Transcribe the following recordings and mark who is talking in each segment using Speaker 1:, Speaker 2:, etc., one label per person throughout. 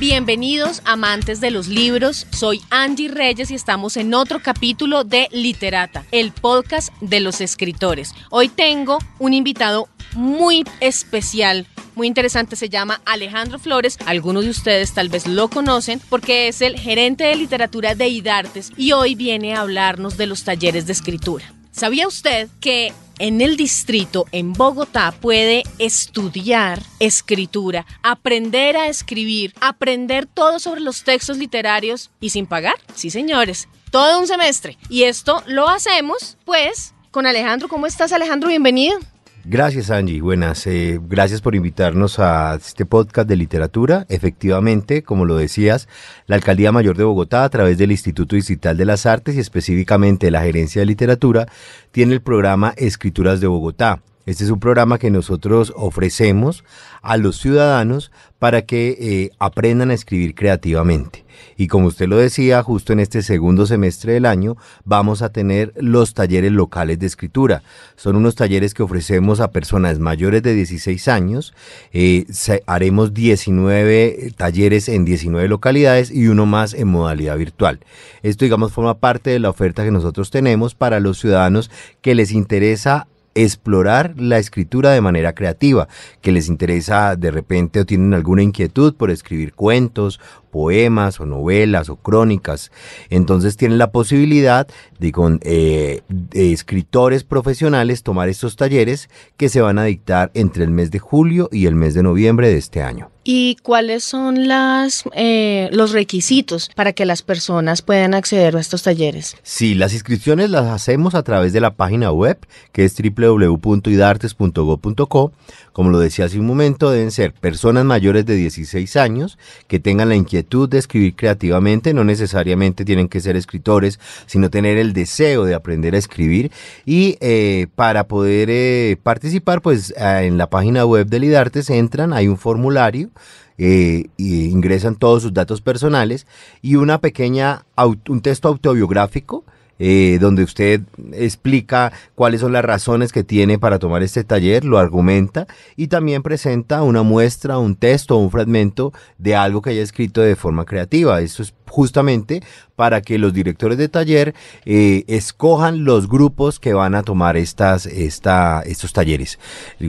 Speaker 1: Bienvenidos amantes de los libros, soy Angie Reyes y estamos en otro capítulo de Literata, el podcast de los escritores. Hoy tengo un invitado muy especial, muy interesante, se llama Alejandro Flores. Algunos de ustedes tal vez lo conocen porque es el gerente de literatura de IDARTES y hoy viene a hablarnos de los talleres de escritura. ¿Sabía usted que en el distrito, en Bogotá, puede estudiar escritura, aprender a escribir, aprender todo sobre los textos literarios y sin pagar? Sí, señores, todo un semestre. Y esto lo hacemos, pues, con Alejandro. ¿Cómo estás, Alejandro? Bienvenido.
Speaker 2: Gracias Angie, buenas. Eh, gracias por invitarnos a este podcast de literatura. Efectivamente, como lo decías, la Alcaldía Mayor de Bogotá, a través del Instituto Distrital de las Artes y específicamente la Gerencia de Literatura, tiene el programa Escrituras de Bogotá. Este es un programa que nosotros ofrecemos a los ciudadanos para que eh, aprendan a escribir creativamente. Y como usted lo decía, justo en este segundo semestre del año vamos a tener los talleres locales de escritura. Son unos talleres que ofrecemos a personas mayores de 16 años. Eh, haremos 19 talleres en 19 localidades y uno más en modalidad virtual. Esto, digamos, forma parte de la oferta que nosotros tenemos para los ciudadanos que les interesa explorar la escritura de manera creativa, que les interesa de repente o tienen alguna inquietud por escribir cuentos, poemas o novelas o crónicas. Entonces tienen la posibilidad de con eh, escritores profesionales tomar estos talleres que se van a dictar entre el mes de julio y el mes de noviembre de este año.
Speaker 1: ¿Y cuáles son las, eh, los requisitos para que las personas puedan acceder a estos talleres?
Speaker 2: Sí, las inscripciones las hacemos a través de la página web que es www.idartes.go.co. Como lo decía hace un momento, deben ser personas mayores de 16 años que tengan la inquietud de escribir creativamente, no necesariamente tienen que ser escritores, sino tener el deseo de aprender a escribir. Y eh, para poder eh, participar, pues en la página web del IDARTES entran, hay un formulario eh, ingresan todos sus datos personales y una pequeña, un texto autobiográfico eh, donde usted explica cuáles son las razones que tiene para tomar este taller, lo argumenta y también presenta una muestra, un texto un fragmento de algo que haya escrito de forma creativa. Esto es justamente para que los directores de taller eh, escojan los grupos que van a tomar estas, esta, estos talleres.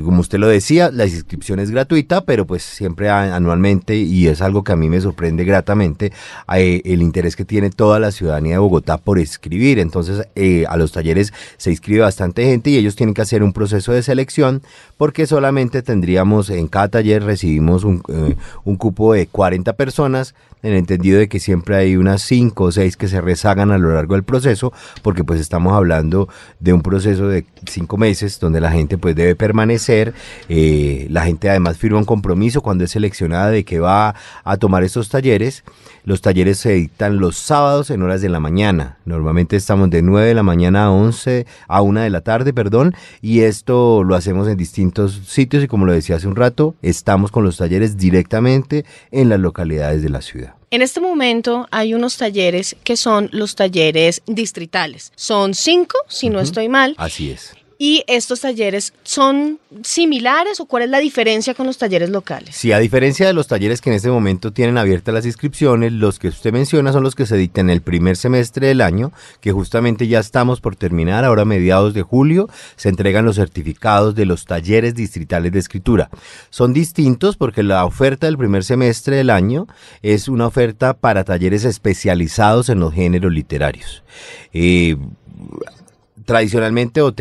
Speaker 2: Como usted lo decía, la inscripción es gratuita, pero pues siempre anualmente, y es algo que a mí me sorprende gratamente, eh, el interés que tiene toda la ciudadanía de Bogotá por escribir. Entonces, eh, a los talleres se inscribe bastante gente y ellos tienen que hacer un proceso de selección porque solamente tendríamos, en cada taller recibimos un, un cupo de 40 personas, en el entendido de que siempre hay unas 5 o 6 que se rezagan a lo largo del proceso, porque pues estamos hablando de un proceso de 5 meses donde la gente pues debe permanecer, eh, la gente además firma un compromiso cuando es seleccionada de que va a tomar estos talleres. Los talleres se dictan los sábados en horas de la mañana. Normalmente estamos de 9 de la mañana a 11, a 1 de la tarde, perdón, y esto lo hacemos en distintos sitios y como lo decía hace un rato, estamos con los talleres directamente en las localidades de la ciudad.
Speaker 1: En este momento hay unos talleres que son los talleres distritales. Son cinco, si no estoy mal.
Speaker 2: Así es.
Speaker 1: ¿Y estos talleres son similares o cuál es la diferencia con los talleres locales?
Speaker 2: Sí, a diferencia de los talleres que en este momento tienen abiertas las inscripciones, los que usted menciona son los que se dictan el primer semestre del año, que justamente ya estamos por terminar, ahora a mediados de julio se entregan los certificados de los talleres distritales de escritura. Son distintos porque la oferta del primer semestre del año es una oferta para talleres especializados en los géneros literarios. Eh, tradicionalmente o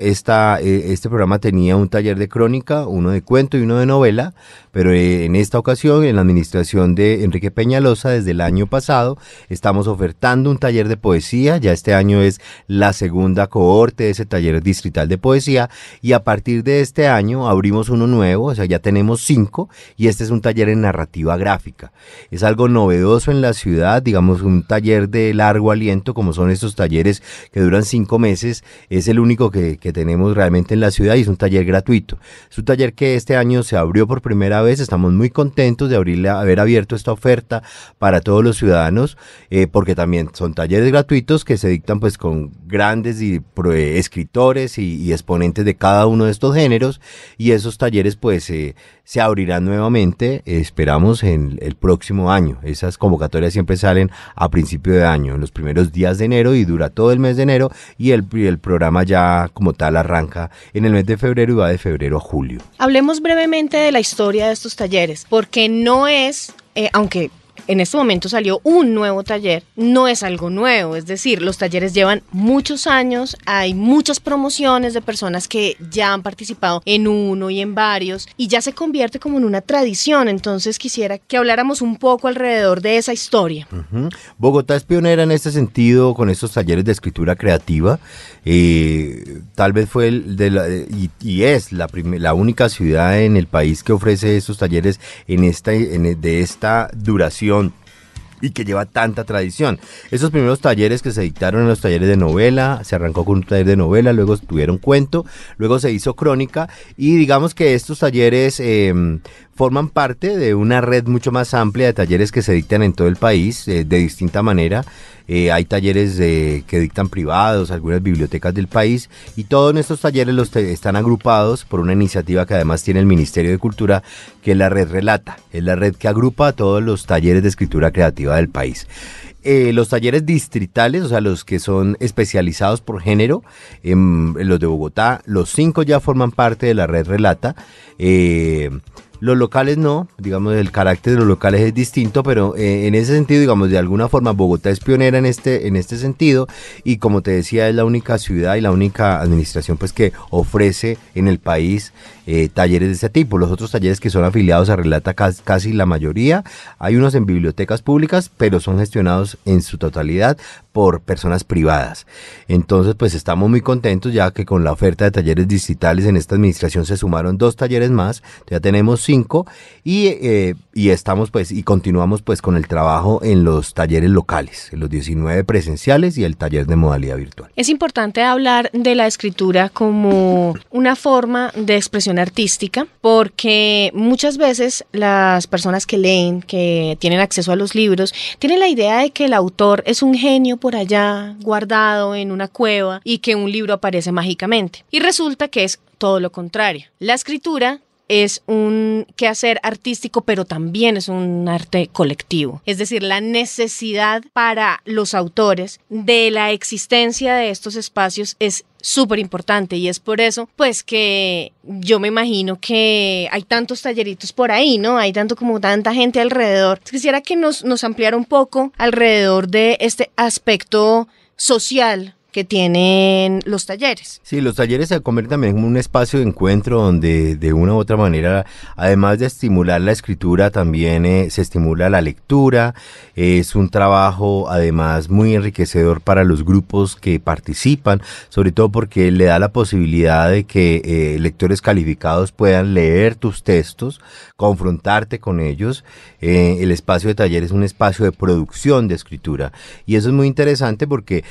Speaker 2: esta, eh, este programa tenía un taller de crónica, uno de cuento y uno de novela, pero eh, en esta ocasión, en la administración de Enrique Peñalosa, desde el año pasado, estamos ofertando un taller de poesía, ya este año es la segunda cohorte de ese taller distrital de poesía, y a partir de este año abrimos uno nuevo, o sea, ya tenemos cinco, y este es un taller en narrativa gráfica. Es algo novedoso en la ciudad, digamos, un taller de largo aliento, como son estos talleres que duran cinco meses, es el único que, tenemos realmente en la ciudad y es un taller gratuito. Es un taller que este año se abrió por primera vez, estamos muy contentos de haber abierto esta oferta para todos los ciudadanos, eh, porque también son talleres gratuitos que se dictan pues con grandes y, escritores y, y, exponentes de cada uno de estos géneros y esos talleres pues eh, se abrirán nuevamente, esperamos en el próximo año. Esas convocatorias siempre salen a principio de año, en los primeros días de enero y dura todo el mes de enero y el, el programa ya como tal arranca en el mes de febrero y va de febrero a julio.
Speaker 1: Hablemos brevemente de la historia de estos talleres, porque no es, eh, aunque en este momento salió un nuevo taller, no es algo nuevo, es decir, los talleres llevan muchos años, hay muchas promociones de personas que ya han participado en uno y en varios y ya se convierte como en una tradición, entonces quisiera que habláramos un poco alrededor de esa historia.
Speaker 2: Bogotá es pionera en este sentido con estos talleres de escritura creativa, eh, tal vez fue el de la, y, es la, única ciudad en el país que ofrece estos talleres en esta, de esta duración y que lleva tanta tradición. Esos primeros talleres que se dictaron en los talleres de novela, se arrancó con un taller de novela, luego tuvieron cuento, luego se hizo crónica y digamos que estos talleres em, forman parte de una red mucho más amplia de talleres que se dictan en todo el país eh, de distinta manera. Eh, hay talleres que dictan privados, algunas bibliotecas del país y todos estos talleres los están agrupados por una iniciativa que además tiene el Ministerio de Cultura, que es la red Relata, es la red que agrupa a todos los talleres de escritura creativa del país. Eh, los talleres distritales, o sea, los que son especializados por género, en, los de Bogotá, los cinco ya forman parte de la red Relata. Los locales no, digamos, el carácter de los locales es distinto, pero eh, en ese sentido, digamos, de alguna forma Bogotá es pionera en este, en este sentido y como te decía, es la única ciudad y la única administración pues que ofrece en el país eh, talleres de ese tipo. Los otros talleres que son afiliados a Relata casi, la mayoría, hay unos en bibliotecas públicas, pero son gestionados en su totalidad por personas privadas. Entonces, pues estamos muy contentos ya que con la oferta de talleres digitales en esta administración se sumaron dos talleres más, ya tenemos cinco y, eh, y estamos pues y continuamos pues con el trabajo en los talleres locales, en los 19 presenciales y el taller de modalidad virtual.
Speaker 1: Es importante hablar de la escritura como una forma de expresión artística porque muchas veces las personas que leen, que tienen acceso a los libros, tienen la idea de que el autor es un genio por allá, guardado en una cueva, y que un libro aparece mágicamente. Y resulta que es todo lo contrario. La escritura es un quehacer artístico, pero también es un arte colectivo. Es decir, la necesidad para los autores de la existencia de estos espacios es súper importante y es por eso pues que yo me imagino que hay tantos talleritos por ahí, ¿no? Hay tanto como tanta gente alrededor. Quisiera que nos, nos ampliara un poco alrededor de este aspecto social que tienen los talleres.
Speaker 2: Sí, los talleres se convierten también en un espacio de encuentro donde de una u otra manera, además de estimular la escritura, también eh, se estimula la lectura. Es un trabajo además muy enriquecedor para los grupos que participan, sobre todo porque le da la posibilidad de que eh, lectores calificados puedan leer tus textos, confrontarte con ellos. Eh, el espacio de taller es un espacio de producción de escritura y eso es muy interesante porque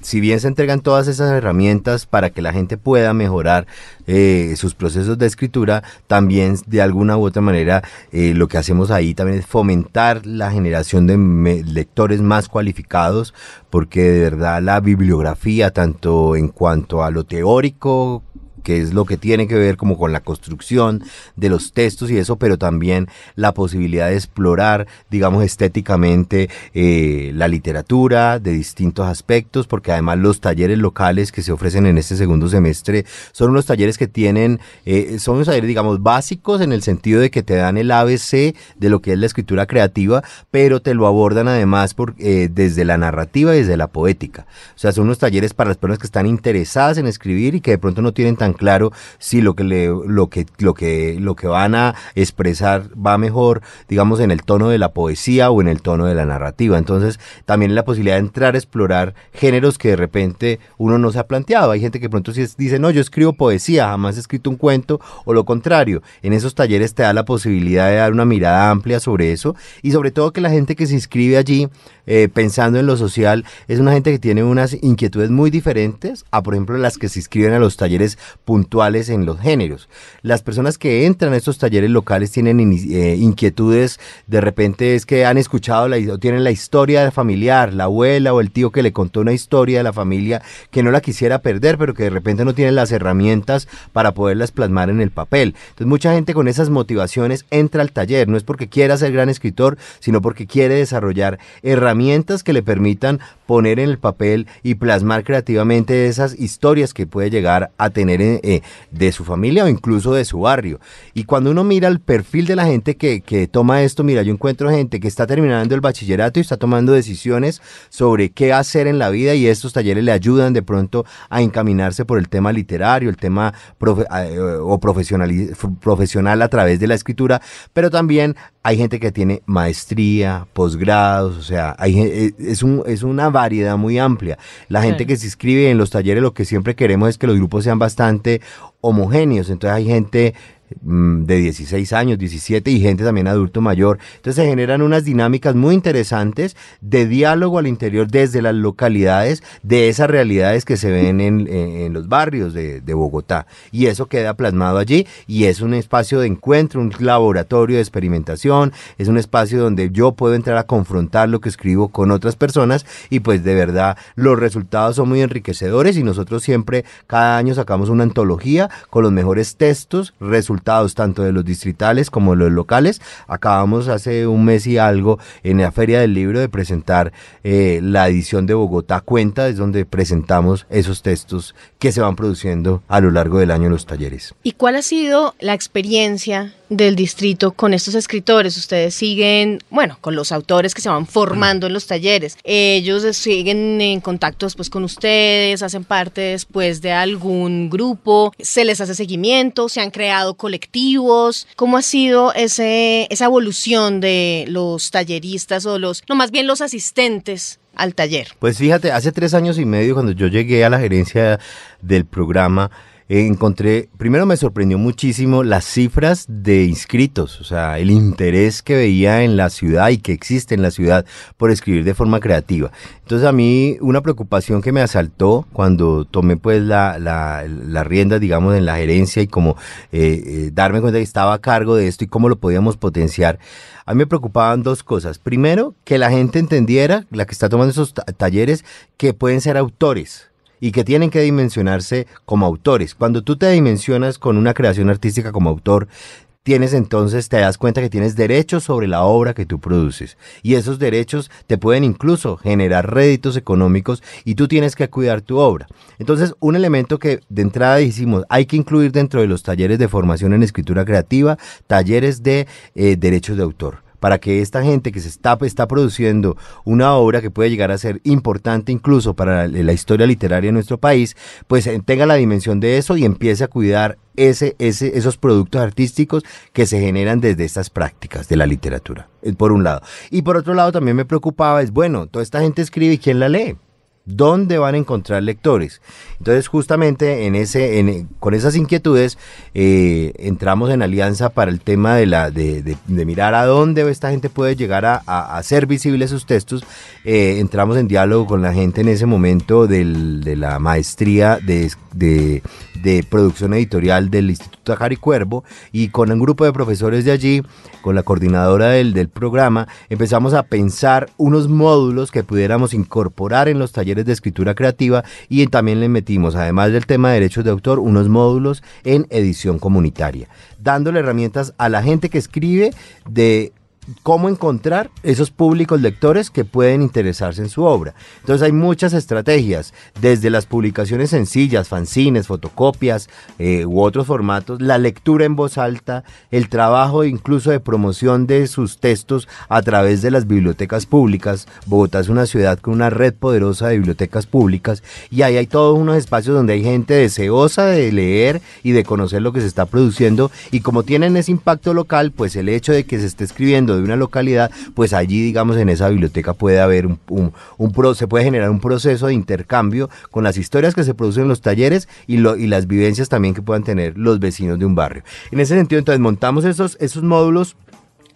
Speaker 2: si bien se entregan todas esas herramientas para que la gente pueda mejorar eh, sus procesos de escritura, también de alguna u otra manera eh, lo que hacemos ahí también es fomentar la generación de lectores más cualificados, porque de verdad la bibliografía, tanto en cuanto a lo teórico que es lo que tiene que ver como con la construcción de los textos y eso, pero también la posibilidad de explorar, digamos, estéticamente eh, la literatura de distintos aspectos, porque además los talleres locales que se ofrecen en este segundo semestre son unos talleres que tienen, eh, son unos talleres, digamos, básicos en el sentido de que te dan el ABC de lo que es la escritura creativa, pero te lo abordan además por, eh, desde la narrativa y desde la poética. O sea, son unos talleres para las personas que están interesadas en escribir y que de pronto no tienen tan claro si lo que, le, lo, que, lo, que, lo que van a expresar va mejor, digamos, en el tono de la poesía o en el tono de la narrativa. Entonces, también la posibilidad de entrar a explorar géneros que de repente uno no se ha planteado. Hay gente que pronto dice, no, yo escribo poesía, jamás he escrito un cuento, o lo contrario. En esos talleres te da la posibilidad de dar una mirada amplia sobre eso y sobre todo que la gente que se inscribe allí eh, pensando en lo social es una gente que tiene unas inquietudes muy diferentes a, por ejemplo, las que se inscriben a los talleres puntuales en los géneros. Las personas que entran a estos talleres locales tienen eh, inquietudes, de repente es que han escuchado la, o tienen la historia familiar, la abuela o el tío que le contó una historia de la familia que no la quisiera perder, pero que de repente no tienen las herramientas para poderlas plasmar en el papel. Entonces mucha gente con esas motivaciones entra al taller, no es porque quiera ser gran escritor, sino porque quiere desarrollar herramientas que le permitan poner en el papel y plasmar creativamente esas historias que puede llegar a tener eh, eh, de su familia o incluso de su barrio. Y cuando uno mira el perfil de la gente que, que toma esto, mira, yo encuentro gente que está terminando el bachillerato y está tomando decisiones sobre qué hacer en la vida y estos talleres le ayudan de pronto a encaminarse por el tema literario, el tema eh, o profesional, profesional a través de la escritura, pero también hay gente que tiene maestría, posgrados, o sea, hay, eh, es, un, es una variedad muy amplia. La gente que se inscribe en los talleres lo que siempre queremos es que los grupos sean bastante homogéneos, entonces hay gente de 16 años, 17 y gente también adulto mayor. Entonces se generan unas dinámicas muy interesantes de diálogo al interior desde las localidades de esas realidades que se ven en, los barrios de, Bogotá. Y eso queda plasmado allí y es un espacio de encuentro, un laboratorio de experimentación, es un espacio donde yo puedo entrar a confrontar lo que escribo con otras personas y pues de verdad los resultados son muy enriquecedores y nosotros siempre cada año sacamos una antología con los mejores textos, resultados tanto de los distritales como de los locales. Acabamos hace un mes y algo en la Feria del Libro de presentar eh, la edición de Bogotá Cuenta, es donde presentamos esos textos que se van produciendo a lo largo del año en los talleres.
Speaker 1: ¿Y cuál ha sido la experiencia del distrito con estos escritores? Ustedes siguen, bueno, con los autores que se van formando en los talleres. Ellos siguen en contacto después con ustedes, hacen parte después de algún grupo, se les hace seguimiento, se han creado colectivos. ¿Cómo ha sido ese, esa evolución de los talleristas o los, no más bien los asistentes al taller?
Speaker 2: Pues fíjate, hace tres años y medio cuando yo llegué a la gerencia del programa, encontré, primero me sorprendió muchísimo las cifras de inscritos, o sea, el interés que veía en la ciudad y que existe en la ciudad por escribir de forma creativa. Entonces a mí una preocupación que me asaltó cuando tomé pues la, la, rienda, digamos, en la gerencia y como eh, eh, darme cuenta que estaba a cargo de esto y cómo lo podíamos potenciar, a mí me preocupaban dos cosas. Primero, que la gente entendiera, la que está tomando esos talleres, que pueden ser autores y que tienen que dimensionarse como autores. Cuando tú te dimensionas con una creación artística como autor, tienes entonces, te das cuenta que tienes derechos sobre la obra que tú produces. Y esos derechos te pueden incluso generar réditos económicos y tú tienes que cuidar tu obra. Entonces, un elemento que de entrada dijimos, hay que incluir dentro de los talleres de formación en escritura creativa, talleres de eh, derechos de autor para que esta gente que se está, está produciendo una obra que puede llegar a ser importante incluso para la, historia literaria de nuestro país, pues eh, tenga la dimensión de eso y empiece a cuidar ese, ese, esos productos artísticos que se generan desde estas prácticas de la literatura, eh, por un lado. Y por otro lado también me preocupaba, es bueno, toda esta gente escribe y ¿quién la lee? ¿Dónde van a encontrar lectores? Entonces, justamente con esas inquietudes, eh, entramos en alianza para el tema de, mirar a dónde esta gente puede llegar a, hacer visibles sus textos. Eh, entramos en diálogo con la gente en ese momento de la maestría de, de producción editorial del Instituto Jari Cuervo y con un grupo de profesores de allí, con la coordinadora del, del programa, empezamos a pensar unos módulos que pudiéramos incorporar en los talleres de escritura creativa y también le metimos, además del tema de derechos de autor, unos módulos en edición comunitaria, dándole herramientas a la gente que escribe de cómo encontrar esos públicos lectores que pueden interesarse en su obra. Entonces hay muchas estrategias, desde las publicaciones sencillas, fanzines, fotocopias eh, u otros formatos, la lectura en voz alta, el trabajo incluso de promoción de sus textos a través de las bibliotecas públicas. Bogotá es una ciudad con una red poderosa de bibliotecas públicas y ahí hay todos unos espacios donde hay gente deseosa de leer y de conocer lo que se está produciendo y como tienen ese impacto local, pues el hecho de que se esté escribiendo de una localidad, pues allí, digamos, en esa biblioteca puede haber un, un, pro, se puede generar un proceso de intercambio con las historias que se producen en los talleres y, lo, y las vivencias también que puedan tener los vecinos de un barrio. En ese sentido, entonces montamos esos, esos módulos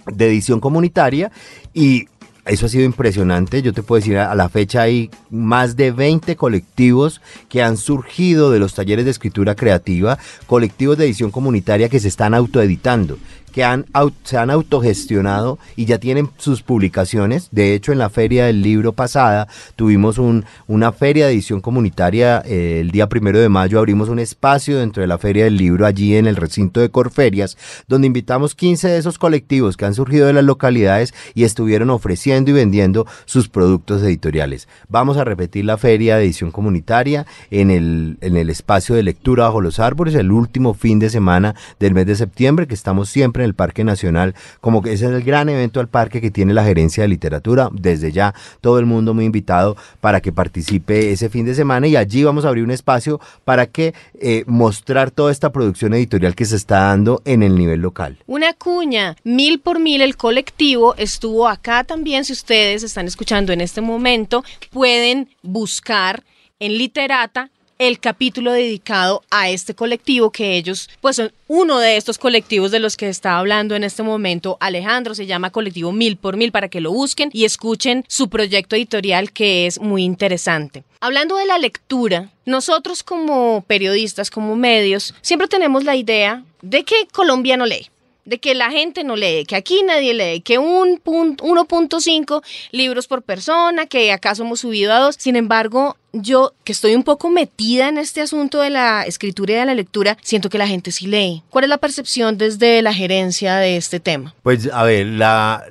Speaker 2: de edición comunitaria y eso ha sido impresionante. Yo te puedo decir, a la fecha hay más de 20 colectivos que han surgido de los talleres de escritura creativa, colectivos de edición comunitaria que se están autoeditando que han, se han autogestionado y ya tienen sus publicaciones. De hecho, en la feria del libro pasada tuvimos un, una feria de edición comunitaria. Eh, el día primero de mayo abrimos un espacio dentro de la feria del libro allí en el recinto de Corferias, donde invitamos 15 de esos colectivos que han surgido de las localidades y estuvieron ofreciendo y vendiendo sus productos editoriales. Vamos a repetir la feria de edición comunitaria en el, en el espacio de lectura bajo los árboles el último fin de semana del mes de septiembre, que estamos siempre en el Parque Nacional, como que ese es el gran evento al parque que tiene la gerencia de literatura. Desde ya, todo el mundo muy invitado para que participe ese fin de semana y allí vamos a abrir un espacio para que eh, mostrar toda esta producción editorial que se está dando en el nivel local.
Speaker 1: Una cuña, mil por mil el colectivo estuvo acá también, si ustedes están escuchando en este momento, pueden buscar en Literata el capítulo dedicado a este colectivo que ellos, pues son uno de estos colectivos de los que está hablando en este momento Alejandro, se llama Colectivo Mil por Mil para que lo busquen y escuchen su proyecto editorial que es muy interesante. Hablando de la lectura, nosotros como periodistas, como medios, siempre tenemos la idea de que Colombia no lee de que la gente no lee, que aquí nadie lee, que un 1.5 libros por persona, que acaso hemos subido a dos. Sin embargo, yo que estoy un poco metida en este asunto de la escritura y de la lectura, siento que la gente sí lee. ¿Cuál es la percepción desde la gerencia de este tema?
Speaker 2: Pues a ver, la,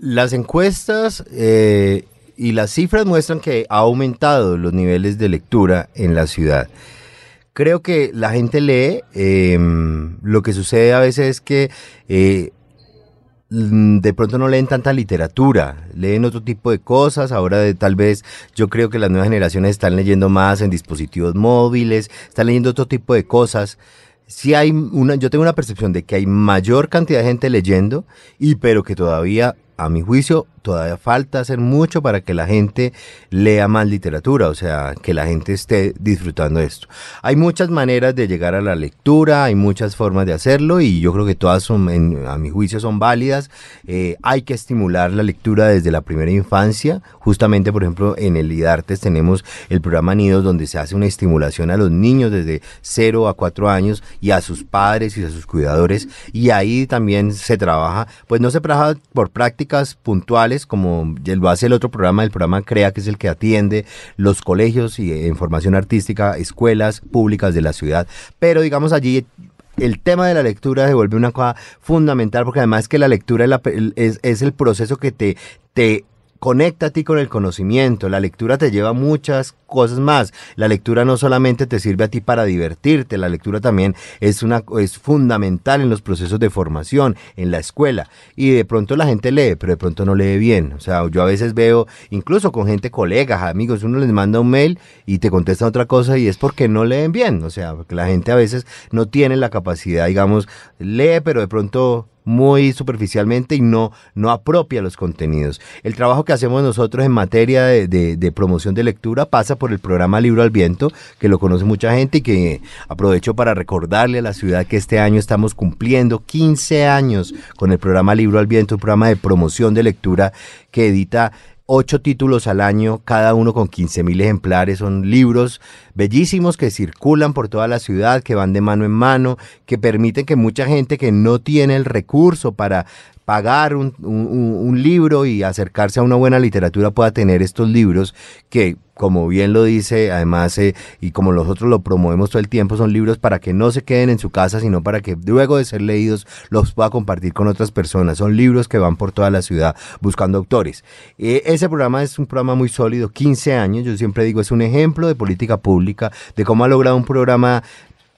Speaker 2: las encuestas eh, y las cifras muestran que ha aumentado los niveles de lectura en la ciudad creo que la gente lee. Em, lo que sucede a veces es que eh, de pronto no leen tanta literatura, leen otro tipo de cosas. Ahora de, tal vez yo creo que las nuevas generaciones están leyendo más en dispositivos móviles, están leyendo otro tipo de cosas. Sí hay una, yo tengo una percepción de que hay mayor cantidad de gente leyendo y pero que todavía a mi juicio todavía falta hacer mucho para que la gente lea más literatura, o sea, que la gente esté disfrutando esto. Hay muchas maneras de llegar a la lectura, hay muchas formas de hacerlo y yo creo que todas son, a mi juicio, son válidas. Eh, hay que estimular la lectura desde la primera infancia. Justamente, por ejemplo, en el IDARTES tenemos el programa Nidos donde se hace una estimulación a los niños desde 0 a 4 años y a sus padres y a sus cuidadores y ahí también se trabaja, pues no se trabaja por prácticas puntuales, como lo hace el otro programa, el programa CREA, que es el que atiende los colegios y en formación artística, escuelas públicas de la ciudad. Pero digamos allí el tema de la lectura se vuelve una cosa fundamental porque además que la lectura es, el proceso que te conecta a ti con el conocimiento. La lectura te lleva a muchas cosas más. La lectura no solamente te sirve a ti para divertirte, la lectura también es una es fundamental en los procesos de formación en la escuela. Y de pronto la gente lee, pero de pronto no lee bien. O sea, yo a veces veo incluso con gente colegas, amigos, uno les manda un mail y te contesta otra cosa y es porque no leen bien, o sea, porque la gente a veces no tiene la capacidad, digamos, lee, pero de pronto muy superficialmente y no, no apropia los contenidos. El trabajo que hacemos nosotros en materia de, promoción de lectura pasa por el programa Libro al Viento, que lo conoce mucha gente y que aprovecho para recordarle a la ciudad que este año estamos cumpliendo 15 años con el programa Libro al Viento, un programa de promoción de lectura que edita ocho títulos al año, cada uno con 15 mil ejemplares. Son libros bellísimos que circulan por toda la ciudad, que van de mano en mano, que permiten que mucha gente que no tiene el recurso para pagar un, libro y acercarse a una buena literatura pueda tener estos libros que como bien lo dice, además, eh, y como nosotros lo promovemos todo el tiempo, son libros para que no se queden en su casa, sino para que luego de ser leídos los pueda compartir con otras personas. Son libros que van por toda la ciudad buscando autores. Eh, ese programa es un programa muy sólido, 15 años, yo siempre digo, es un ejemplo de política pública, de cómo ha logrado un programa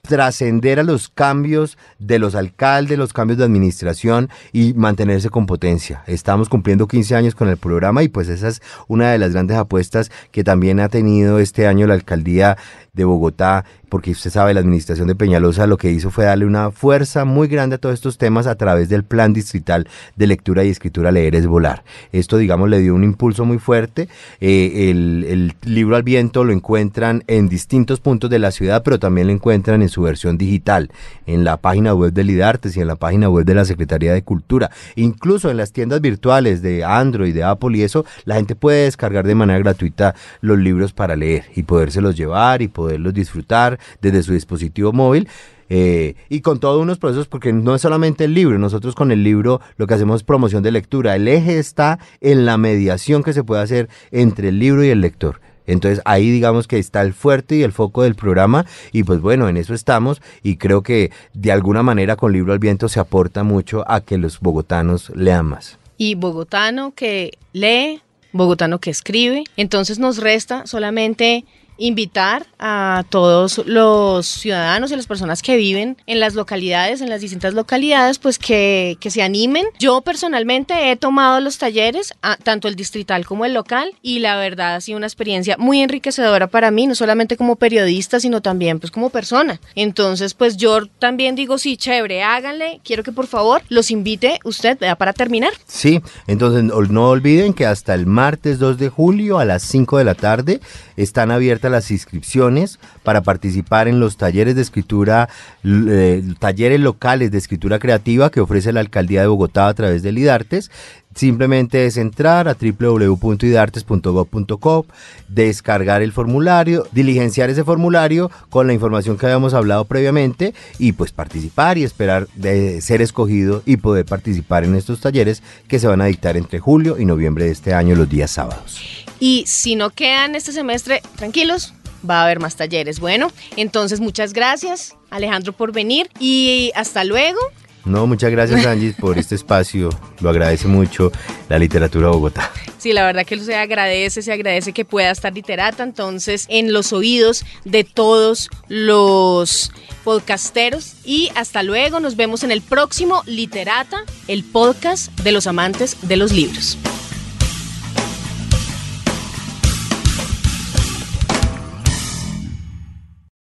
Speaker 2: trascender a los cambios de los alcaldes, los cambios de administración y mantenerse con potencia. Estamos cumpliendo 15 años con el programa y pues esa es una de las grandes apuestas que también ha tenido este año la alcaldía de Bogotá, porque usted sabe, la administración de Peñalosa lo que hizo fue darle una fuerza muy grande a todos estos temas a través del plan distrital de lectura y escritura Leer es Volar. Esto, digamos, le dio un impulso muy fuerte. Eh, el, libro al viento lo encuentran en distintos puntos de la ciudad, pero también lo encuentran en su versión digital, en la página web del IDARTES y en la página web de la Secretaría de Cultura. Incluso en las tiendas virtuales de Android, de Apple y eso, la gente puede descargar de manera gratuita los libros para leer y podérselos llevar y poderlos disfrutar desde su dispositivo móvil. Eh, y con todos unos procesos, porque no es solamente el libro, nosotros con el libro lo que hacemos es promoción de lectura. El eje está en la mediación que se puede hacer entre el libro y el lector. Entonces ahí digamos que está el fuerte y el foco del programa y pues bueno, en eso estamos y creo que de alguna manera con Libro al Viento se aporta mucho a que los bogotanos lean más.
Speaker 1: Y bogotano que lee, bogotano que escribe, entonces nos resta solamente invitar a todos los ciudadanos y las personas que viven en las localidades, en las distintas localidades, pues que, que se animen. Yo personalmente he tomado los talleres, a, tanto el distrital como el local, y la verdad ha sido una experiencia muy enriquecedora para mí, no solamente como periodista, sino también pues como persona. Entonces, pues yo también digo, sí, chévere, háganle, quiero que por favor los invite usted para terminar.
Speaker 2: Sí, entonces no olviden que hasta el martes 2 de julio a las 5 de la tarde están abiertas las inscripciones para participar en los talleres de escritura, eh, talleres locales de escritura creativa que ofrece la Alcaldía de Bogotá a través del IDARTES. Simplemente es entrar a www.idartes.gov.co, descargar el formulario, diligenciar ese formulario con la información que habíamos hablado previamente y pues participar y esperar de ser escogido y poder participar en estos talleres que se van a dictar entre julio y noviembre de este año los días sábados.
Speaker 1: Y si no quedan este semestre, tranquilos, va a haber más talleres. Bueno, entonces muchas gracias Alejandro por venir y hasta luego.
Speaker 2: No, muchas gracias Angie por este espacio, lo agradece mucho la literatura Bogotá.
Speaker 1: Sí, la verdad que se agradece, se agradece que pueda estar literata, entonces en los oídos de todos los podcasteros y hasta luego, nos vemos en el próximo Literata, el podcast de los amantes de los libros.